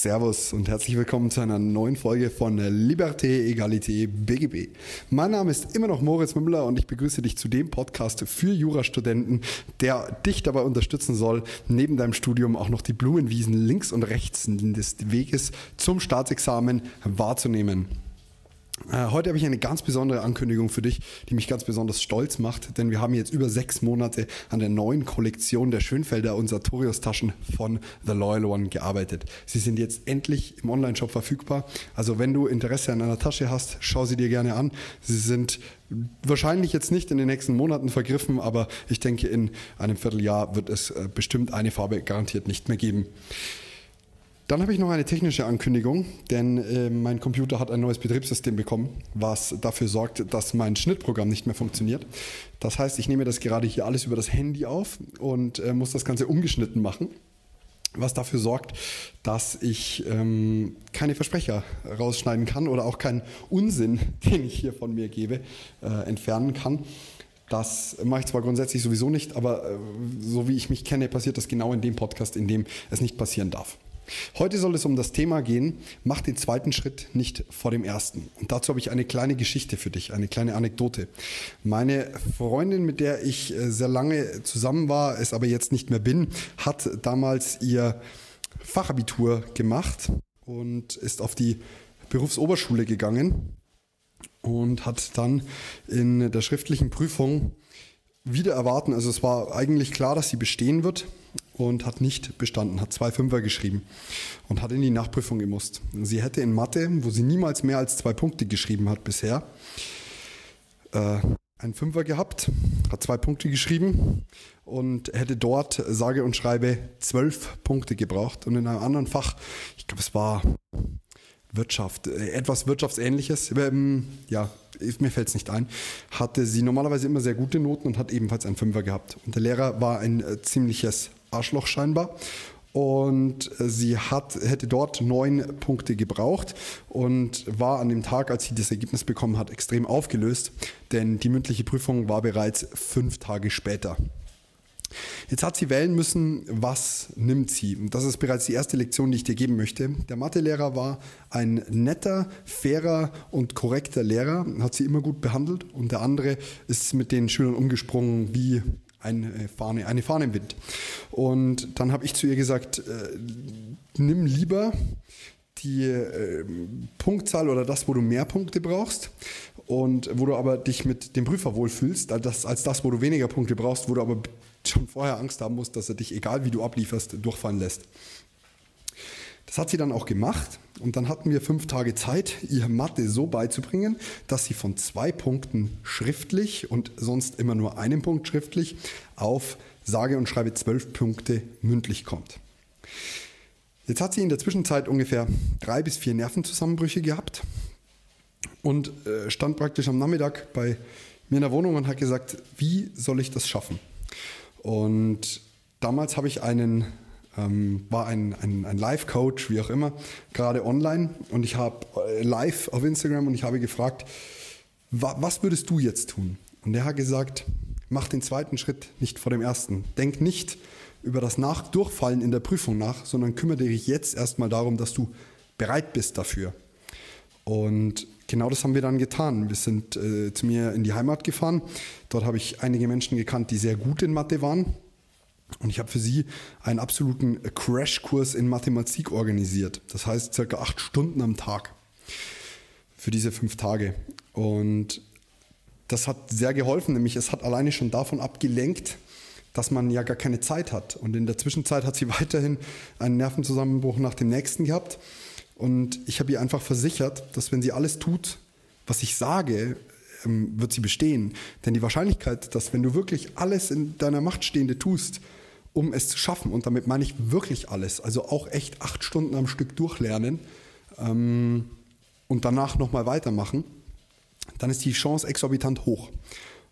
Servus und herzlich willkommen zu einer neuen Folge von Liberté, Egalité, BGB. Mein Name ist immer noch Moritz Mümmler und ich begrüße dich zu dem Podcast für Jurastudenten, der dich dabei unterstützen soll, neben deinem Studium auch noch die Blumenwiesen links und rechts des Weges zum Staatsexamen wahrzunehmen. Äh, heute habe ich eine ganz besondere Ankündigung für dich, die mich ganz besonders stolz macht, denn wir haben jetzt über sechs Monate an der neuen Kollektion der Schönfelder und Sartorius Taschen von The Loyal One gearbeitet. Sie sind jetzt endlich im Online-Shop verfügbar. Also wenn du Interesse an einer Tasche hast, schau sie dir gerne an. Sie sind wahrscheinlich jetzt nicht in den nächsten Monaten vergriffen, aber ich denke, in einem Vierteljahr wird es äh, bestimmt eine Farbe garantiert nicht mehr geben. Dann habe ich noch eine technische Ankündigung, denn äh, mein Computer hat ein neues Betriebssystem bekommen, was dafür sorgt, dass mein Schnittprogramm nicht mehr funktioniert. Das heißt, ich nehme das gerade hier alles über das Handy auf und äh, muss das Ganze ungeschnitten machen was dafür sorgt, dass ich ähm, keine Versprecher rausschneiden kann oder auch keinen Unsinn, den ich hier von mir gebe, äh, entfernen kann. Das mache ich zwar grundsätzlich sowieso nicht, aber äh, so wie ich mich kenne, passiert das genau in dem Podcast, in dem es nicht passieren darf. Heute soll es um das Thema gehen, mach den zweiten Schritt nicht vor dem ersten. Und dazu habe ich eine kleine Geschichte für dich, eine kleine Anekdote. Meine Freundin, mit der ich äh, sehr lange zusammen war, es aber jetzt nicht mehr bin, hat damals ihr Fachabitur gemacht und ist auf die Berufsoberschule gegangen und hat dann in der schriftlichen Prüfung wieder erwarten, also es war eigentlich klar, dass sie bestehen wird, und hat nicht bestanden, hat zwei Fünfer geschrieben und hat in die Nachprüfung gemusst. Sie hätte in Mathe, wo sie niemals mehr als zwei Punkte geschrieben hat bisher, äh, einen Fünfer gehabt, hat zwei Punkte geschrieben und hätte dort, sage und schreibe, zwölf Punkte gebraucht. Und in einem anderen Fach, ich glaube, es war Wirtschaft, äh, etwas Wirtschaftsähnliches, ähm, ja, mir fällt es nicht ein, hatte sie normalerweise immer sehr gute Noten und hat ebenfalls einen Fünfer gehabt. Und der Lehrer war ein äh, ziemliches Arschloch scheinbar. Und sie hat, hätte dort neun Punkte gebraucht und war an dem Tag, als sie das Ergebnis bekommen hat, extrem aufgelöst, denn die mündliche Prüfung war bereits fünf Tage später. Jetzt hat sie wählen müssen, was nimmt sie? Und das ist bereits die erste Lektion, die ich dir geben möchte. Der Mathelehrer war ein netter, fairer und korrekter Lehrer, hat sie immer gut behandelt. Und der andere ist mit den Schülern umgesprungen wie eine Fahne, eine Fahne im Wind. Und dann habe ich zu ihr gesagt, äh, nimm lieber die äh, Punktzahl oder das, wo du mehr Punkte brauchst und wo du aber dich mit dem Prüfer wohlfühlst, als das, als das, wo du weniger Punkte brauchst, wo du aber schon vorher Angst haben musst, dass er dich, egal wie du ablieferst, durchfallen lässt. Das hat sie dann auch gemacht und dann hatten wir fünf Tage Zeit, ihr Mathe so beizubringen, dass sie von zwei Punkten schriftlich und sonst immer nur einem Punkt schriftlich auf sage und schreibe zwölf Punkte mündlich kommt. Jetzt hat sie in der Zwischenzeit ungefähr drei bis vier Nervenzusammenbrüche gehabt und äh, stand praktisch am Nachmittag bei mir in der Wohnung und hat gesagt, wie soll ich das schaffen? Und damals habe ich einen ähm, war ein, ein, ein Live-Coach, wie auch immer, gerade online und ich habe äh, live auf Instagram und ich habe gefragt, wa was würdest du jetzt tun? Und der hat gesagt, mach den zweiten Schritt nicht vor dem ersten. Denk nicht über das Nachdurchfallen in der Prüfung nach, sondern kümmere dich jetzt erstmal darum, dass du bereit bist dafür. Und genau das haben wir dann getan. Wir sind äh, zu mir in die Heimat gefahren. Dort habe ich einige Menschen gekannt, die sehr gut in Mathe waren. Und ich habe für sie einen absoluten Crashkurs in Mathematik organisiert. Das heißt circa acht Stunden am Tag für diese fünf Tage. Und das hat sehr geholfen, nämlich es hat alleine schon davon abgelenkt, dass man ja gar keine Zeit hat. Und in der Zwischenzeit hat sie weiterhin einen Nervenzusammenbruch nach dem nächsten gehabt. Und ich habe ihr einfach versichert, dass wenn sie alles tut, was ich sage, ähm, wird sie bestehen. Denn die Wahrscheinlichkeit, dass wenn du wirklich alles in deiner Macht Stehende tust, um es zu schaffen. Und damit meine ich wirklich alles. Also auch echt acht Stunden am Stück durchlernen ähm, und danach nochmal weitermachen. Dann ist die Chance exorbitant hoch.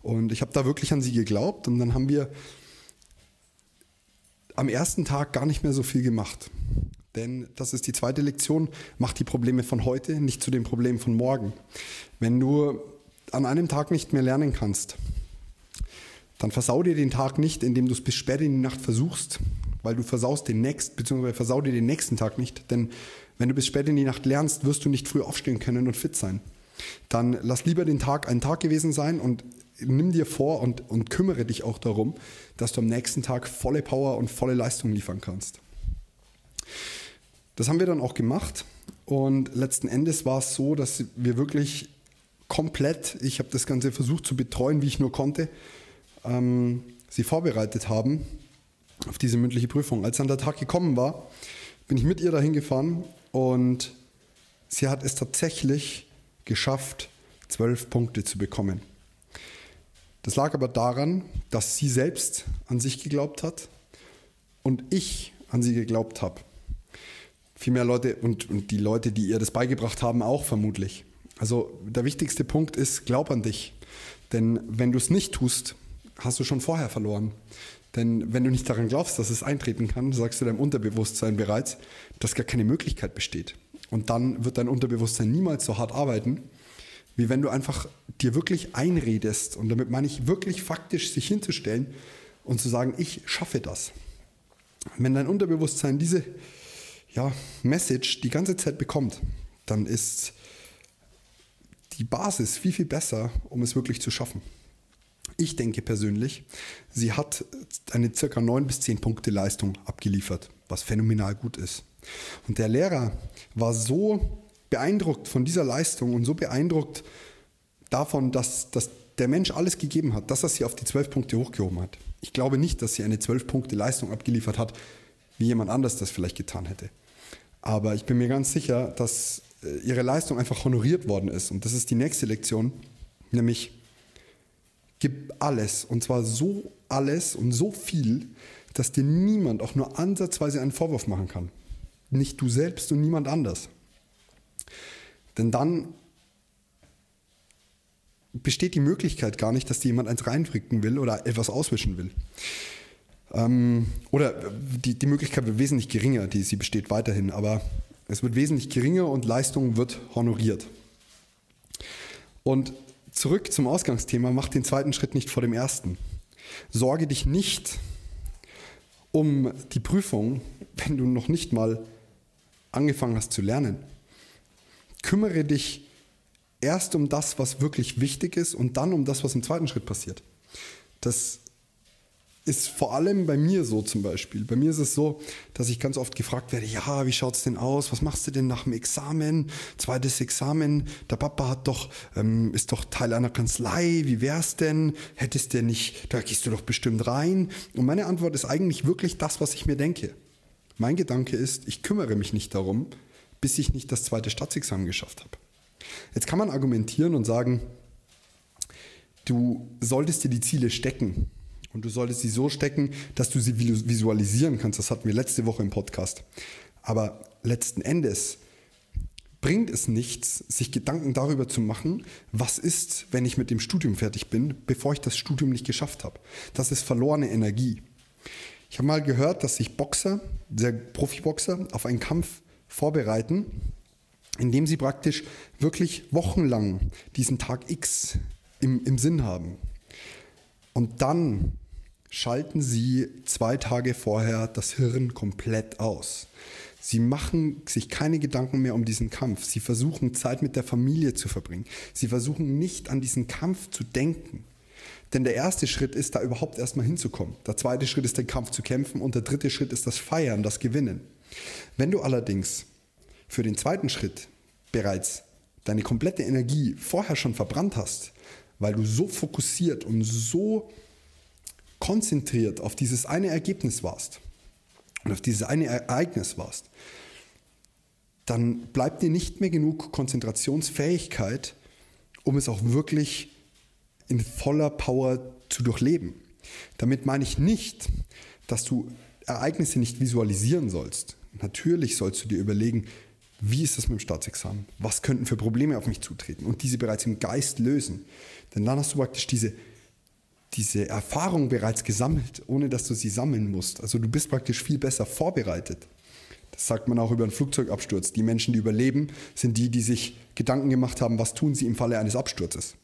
Und ich habe da wirklich an sie geglaubt. Und dann haben wir am ersten Tag gar nicht mehr so viel gemacht. Denn das ist die zweite Lektion, mach die Probleme von heute nicht zu den Problemen von morgen. Wenn du an einem Tag nicht mehr lernen kannst, dann versau dir den Tag nicht, indem du es bis spät in die Nacht versuchst, weil du versaust den nächsten, beziehungsweise versau dir den nächsten Tag nicht, denn wenn du bis spät in die Nacht lernst, wirst du nicht früh aufstehen können und fit sein. Dann lass lieber den Tag ein Tag gewesen sein und nimm dir vor und, und kümmere dich auch darum, dass du am nächsten Tag volle Power und volle Leistung liefern kannst. Das haben wir dann auch gemacht und letzten Endes war es so, dass wir wirklich komplett, ich habe das Ganze versucht zu betreuen, wie ich nur konnte, ähm, sie vorbereitet haben auf diese mündliche Prüfung. Als dann der Tag gekommen war, bin ich mit ihr dahin gefahren und sie hat es tatsächlich geschafft, zwölf Punkte zu bekommen. Das lag aber daran, dass sie selbst an sich geglaubt hat und ich an sie geglaubt habe. Viel mehr Leute und, und die Leute, die ihr das beigebracht haben, auch vermutlich. Also der wichtigste Punkt ist, glaub an dich. Denn wenn du es nicht tust, hast du schon vorher verloren. Denn wenn du nicht daran glaubst, dass es eintreten kann, sagst du deinem Unterbewusstsein bereits, dass gar keine Möglichkeit besteht. Und dann wird dein Unterbewusstsein niemals so hart arbeiten, wie wenn du einfach dir wirklich einredest. Und damit meine ich wirklich faktisch sich hinzustellen und zu sagen, ich schaffe das. Wenn dein Unterbewusstsein diese ja, Message die ganze Zeit bekommt, dann ist die Basis viel, viel besser, um es wirklich zu schaffen. Ich denke persönlich, sie hat eine circa 9 bis 10 Punkte Leistung abgeliefert, was phänomenal gut ist. Und der Lehrer war so beeindruckt von dieser Leistung und so beeindruckt davon, dass, dass der Mensch alles gegeben hat, dass er sie auf die 12 Punkte hochgehoben hat. Ich glaube nicht, dass sie eine 12 Punkte Leistung abgeliefert hat, wie jemand anders das vielleicht getan hätte. Aber ich bin mir ganz sicher, dass äh, ihre Leistung einfach honoriert worden ist. Und das ist die nächste Lektion, nämlich gib alles und zwar so alles und so viel, dass dir niemand auch nur ansatzweise einen Vorwurf machen kann. Nicht du selbst und niemand anders. Denn dann besteht die Möglichkeit gar nicht, dass dir jemand eins reinfricken will oder etwas auswischen will. Ähm, oder die, die Möglichkeit wird wesentlich geringer, die, sie besteht weiterhin, aber es wird wesentlich geringer und Leistung wird honoriert. Und zurück zum Ausgangsthema, mach den zweiten Schritt nicht vor dem ersten. Sorge dich nicht um die Prüfung, wenn du noch nicht mal angefangen hast zu lernen. Kümmere dich erst um das, was wirklich wichtig ist und dann um das, was im zweiten Schritt passiert. Das ist vor allem bei mir so zum Beispiel. Bei mir ist es so, dass ich ganz oft gefragt werde, ja, wie schaut es denn aus? Was machst du denn nach dem Examen? Zweites Examen, der Papa hat doch, ähm, ist doch Teil einer Kanzlei, wie wär's denn? Hättest du nicht, da gehst du doch bestimmt rein. Und meine Antwort ist eigentlich wirklich das, was ich mir denke. Mein Gedanke ist, ich kümmere mich nicht darum, bis ich nicht das zweite Staatsexamen geschafft habe. Jetzt kann man argumentieren und sagen, du solltest dir die Ziele stecken. Und du solltest sie so stecken, dass du sie visualisieren kannst. Das hatten wir letzte Woche im Podcast. Aber letzten Endes bringt es nichts, sich Gedanken darüber zu machen, was ist, wenn ich mit dem Studium fertig bin, bevor ich das Studium nicht geschafft habe. Das ist verlorene Energie. Ich habe mal gehört, dass sich Boxer, sehr Profiboxer, auf einen Kampf vorbereiten, indem sie praktisch wirklich wochenlang diesen Tag X im, im Sinn haben. Und dann schalten Sie zwei Tage vorher das Hirn komplett aus. Sie machen sich keine Gedanken mehr um diesen Kampf. Sie versuchen Zeit mit der Familie zu verbringen. Sie versuchen nicht an diesen Kampf zu denken. Denn der erste Schritt ist, da überhaupt erstmal hinzukommen. Der zweite Schritt ist, den Kampf zu kämpfen. Und der dritte Schritt ist das Feiern, das Gewinnen. Wenn du allerdings für den zweiten Schritt bereits deine komplette Energie vorher schon verbrannt hast, weil du so fokussiert und so konzentriert auf dieses eine Ergebnis warst und auf dieses eine Ereignis warst, dann bleibt dir nicht mehr genug Konzentrationsfähigkeit, um es auch wirklich in voller Power zu durchleben. Damit meine ich nicht, dass du Ereignisse nicht visualisieren sollst. Natürlich sollst du dir überlegen, wie ist das mit dem Staatsexamen? Was könnten für Probleme auf mich zutreten? Und diese bereits im Geist lösen. Denn dann hast du praktisch diese diese Erfahrung bereits gesammelt, ohne dass du sie sammeln musst. Also du bist praktisch viel besser vorbereitet. Das sagt man auch über einen Flugzeugabsturz. Die Menschen, die überleben, sind die, die sich Gedanken gemacht haben, was tun sie im Falle eines Absturzes.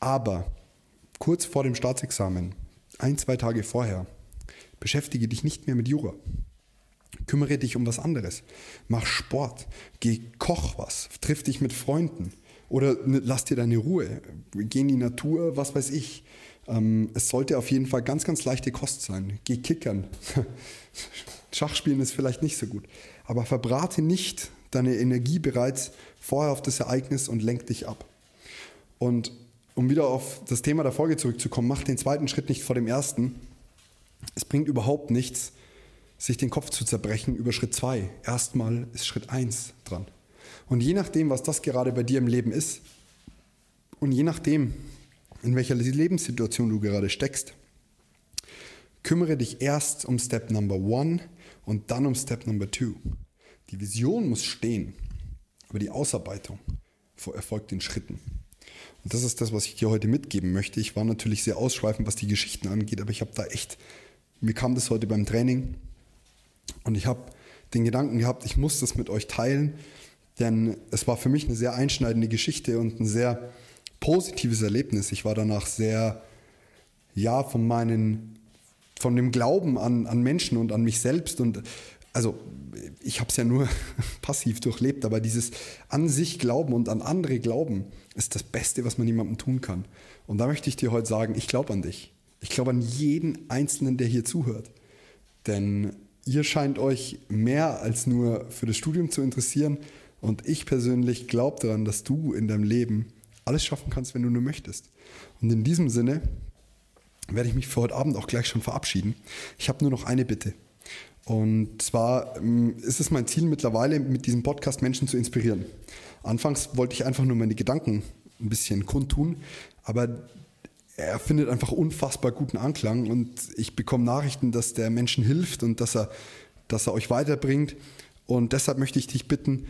Aber kurz vor dem Staatsexamen, ein, zwei Tage vorher, Beschäftige dich nicht mehr mit Jura. Kümmere dich um was anderes. Mach Sport. Geh, koch was. Triff dich mit Freunden. Oder lass dir deine Ruhe. Geh in die Natur, was weiß ich. Ähm, es sollte auf jeden Fall ganz, ganz leichte Kost sein. Geh kickern. Schachspielen ist vielleicht nicht so gut. Aber verbrate nicht deine Energie bereits vorher auf das Ereignis und lenk dich ab. Und um wieder auf das Thema der Folge zurückzukommen, mach den zweiten Schritt nicht vor dem ersten. Es bringt überhaupt nichts, sich den Kopf zu zerbrechen über Schritt zwei. Erstmal ist Schritt eins dran. Und je nachdem, was das gerade bei dir im Leben ist und je nachdem, in welcher Lebenssituation du gerade steckst, kümmere dich erst um Step Number One und dann um Step Number Two. Die Vision muss stehen, aber die Ausarbeitung erfolgt in Schritten. Und das ist das, was ich dir heute mitgeben möchte. Ich war natürlich sehr ausschweifend, was die Geschichten angeht, aber ich habe da echt, mir kam das heute beim Training und ich habe den Gedanken gehabt, ich muss das mit euch teilen, denn es war für mich eine sehr einschneidende Geschichte und ein sehr positives Erlebnis. Ich war danach sehr, ja, von meinen, von dem Glauben an, an Menschen und an mich selbst und also ich habe es ja nur passiv durchlebt, aber dieses an sich Glauben und an andere Glauben ist das Beste, was man jemandem tun kann. Und da möchte ich dir heute sagen, ich glaube an dich. Ich glaube an jeden Einzelnen, der hier zuhört. Denn ihr scheint euch mehr als nur für das Studium zu interessieren. Und ich persönlich glaube daran, dass du in deinem Leben alles schaffen kannst, wenn du nur möchtest. Und in diesem Sinne werde ich mich für heute Abend auch gleich schon verabschieden. Ich habe nur noch eine Bitte. Und zwar ähm, ist es mein Ziel mittlerweile, mit diesem Podcast Menschen zu inspirieren. Anfangs wollte ich einfach nur meine Gedanken ein bisschen kundtun, aber er findet einfach unfassbar guten Anklang und ich bekomme Nachrichten, dass der Menschen hilft und dass er, dass er euch weiterbringt. Und deshalb möchte ich dich bitten,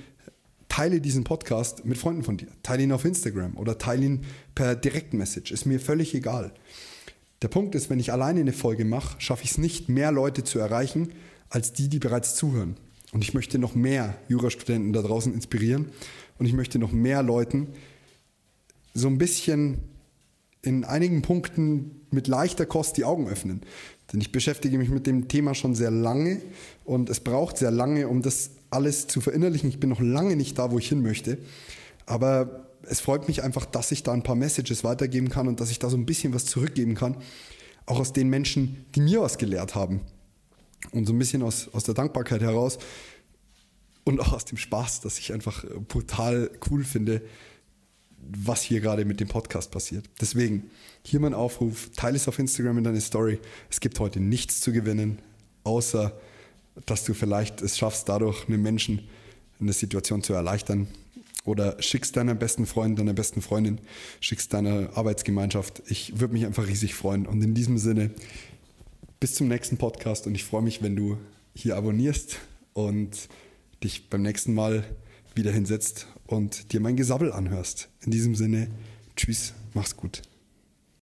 teile diesen Podcast mit Freunden von dir. Teile ihn auf Instagram oder teile ihn per Direktmessage. Ist mir völlig egal. Der Punkt ist, wenn ich alleine eine Folge mache, schaffe ich es nicht, mehr Leute zu erreichen, als die, die bereits zuhören. Und ich möchte noch mehr Jurastudenten da draußen inspirieren und ich möchte noch mehr Leuten so ein bisschen in einigen Punkten mit leichter Kost die Augen öffnen. Denn ich beschäftige mich mit dem Thema schon sehr lange und es braucht sehr lange, um das alles zu verinnerlichen. Ich bin noch lange nicht da, wo ich hin möchte. Aber es freut mich einfach, dass ich da ein paar Messages weitergeben kann und dass ich da so ein bisschen was zurückgeben kann. Auch aus den Menschen, die mir was gelehrt haben. Und so ein bisschen aus, aus der Dankbarkeit heraus und auch aus dem Spaß, dass ich einfach brutal cool finde, was hier gerade mit dem Podcast passiert. Deswegen hier mein Aufruf, teile es auf Instagram in deine Story. Es gibt heute nichts zu gewinnen, außer dass du vielleicht es schaffst, dadurch einem Menschen eine Situation zu erleichtern. Oder schickst deiner besten Freund, deiner besten Freundin, schickst deiner Arbeitsgemeinschaft. Ich würde mich einfach riesig freuen. Und in diesem Sinne, bis zum nächsten Podcast und ich freue mich, wenn du hier abonnierst und dich beim nächsten Mal wieder hinsetzt und dir mein Gesabbel anhörst. In diesem Sinne, tschüss, mach's gut.